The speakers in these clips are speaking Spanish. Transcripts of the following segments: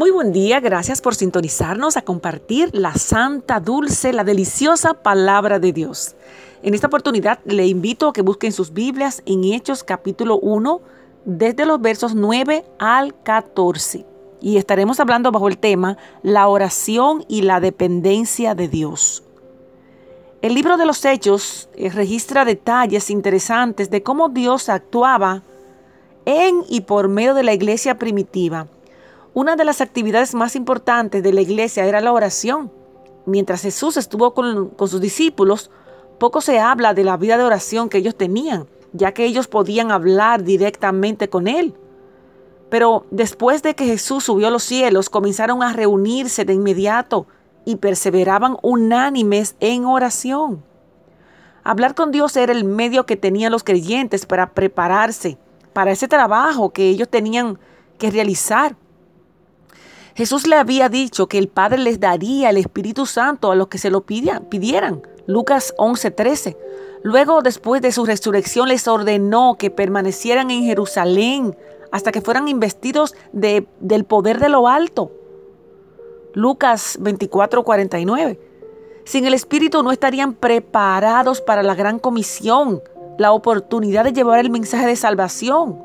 Muy buen día, gracias por sintonizarnos a compartir la santa, dulce, la deliciosa palabra de Dios. En esta oportunidad le invito a que busquen sus Biblias en Hechos capítulo 1, desde los versos 9 al 14. Y estaremos hablando bajo el tema la oración y la dependencia de Dios. El libro de los Hechos eh, registra detalles interesantes de cómo Dios actuaba en y por medio de la iglesia primitiva una de las actividades más importantes de la iglesia era la oración. Mientras Jesús estuvo con, sus discípulos, poco se habla de la vida de oración que ellos tenían, ya que ellos podían hablar directamente con Él. Pero después de que Jesús subió a los cielos, comenzaron a reunirse de inmediato y perseveraban unánimes en oración. Hablar con Dios era el medio que tenían los creyentes para prepararse para ese trabajo que ellos tenían que realizar. Jesús le había dicho que el Padre les daría el Espíritu Santo a los que se lo pidieran. Lucas 11:13. Luego, después de su resurrección, les ordenó que permanecieran en Jerusalén hasta que fueran investidos de, del poder de lo alto. Lucas 24:49. Sin el Espíritu no estarían preparados para la gran comisión, la oportunidad de llevar el mensaje de salvación.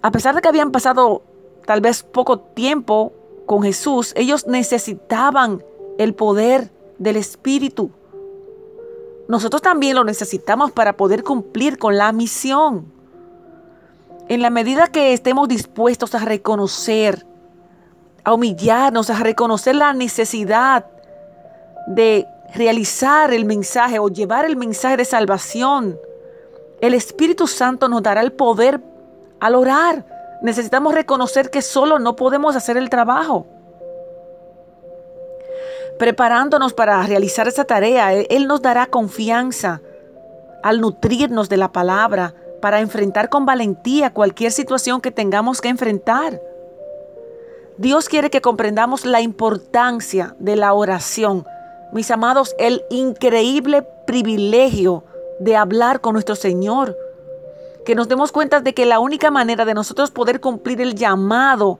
A pesar de que habían pasado tal vez poco tiempo con Jesús, ellos necesitaban el poder del Espíritu. Nosotros también lo necesitamos para poder cumplir con la misión. En la medida que estemos dispuestos a reconocer, a humillarnos, a reconocer la necesidad de realizar el mensaje o llevar el mensaje de salvación, el Espíritu Santo nos dará el poder al orar, Necesitamos reconocer que solo no podemos hacer el trabajo. Preparándonos para realizar esa tarea, Él nos dará confianza al nutrirnos de la palabra para enfrentar con valentía cualquier situación que tengamos que enfrentar. Dios quiere que comprendamos la importancia de la oración. Mis amados, el increíble privilegio de hablar con nuestro Señor que nos demos cuenta de que la única manera de nosotros poder cumplir el llamado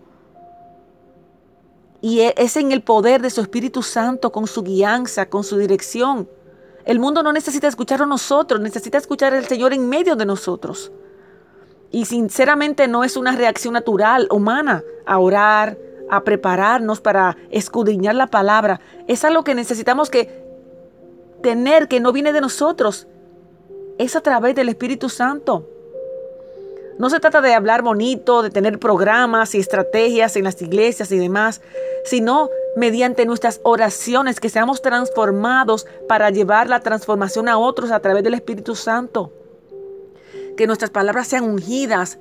y e, es en el poder de su Espíritu Santo, con su guianza, con su dirección. El mundo no necesita escuchar a nosotros, necesita escuchar al Señor en medio de nosotros. Y sinceramente no es una reacción natural, humana, a orar, a prepararnos para escudriñar la palabra. Es algo que necesitamos que tener, que no viene de nosotros. Es a través del Espíritu Santo. No se trata de hablar bonito, de tener programas y estrategias en las iglesias y demás, sino mediante nuestras oraciones que seamos transformados para llevar la transformación a otros a través del Espíritu Santo. Que nuestras palabras sean ungidas,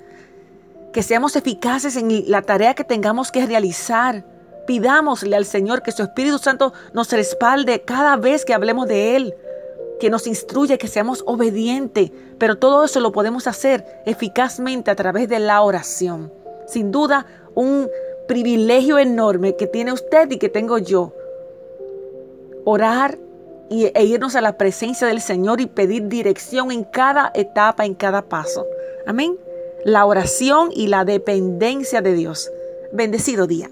que seamos eficaces en la tarea que tengamos que realizar. Pidámosle al Señor que su Espíritu Santo nos respalde cada vez que hablemos de Él que nos instruye que seamos obedientes, pero todo eso lo podemos hacer eficazmente a través de la oración. Sin duda, un privilegio enorme que tiene usted y que tengo yo. Orar y, e irnos a la presencia del Señor y pedir dirección en cada etapa, en cada paso. Amén. La oración y la dependencia de Dios. Bendecido día.